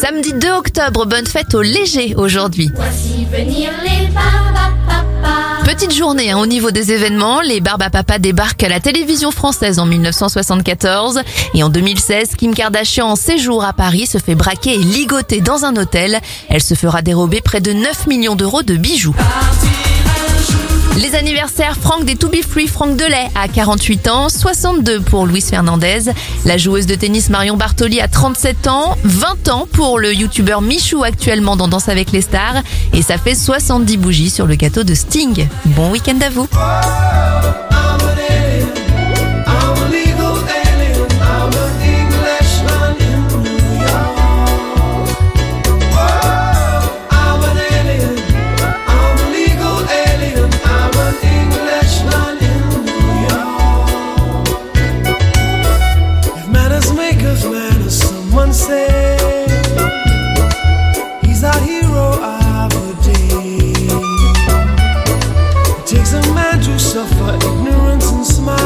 Samedi 2 octobre, bonne fête au léger aujourd'hui. Petite journée hein, au niveau des événements, les Barbapapa débarquent à la télévision française en 1974 et en 2016, Kim Kardashian en séjour à Paris se fait braquer et ligoter dans un hôtel. Elle se fera dérober près de 9 millions d'euros de bijoux. Les anniversaires, Franck des To Be Free, Franck Delay à 48 ans, 62 pour Luis Fernandez, la joueuse de tennis Marion Bartoli à 37 ans, 20 ans pour le youtubeur Michou actuellement dans Danse avec les stars. Et ça fait 70 bougies sur le gâteau de Sting. Bon week-end à vous takes a man to suffer ignorance and smile.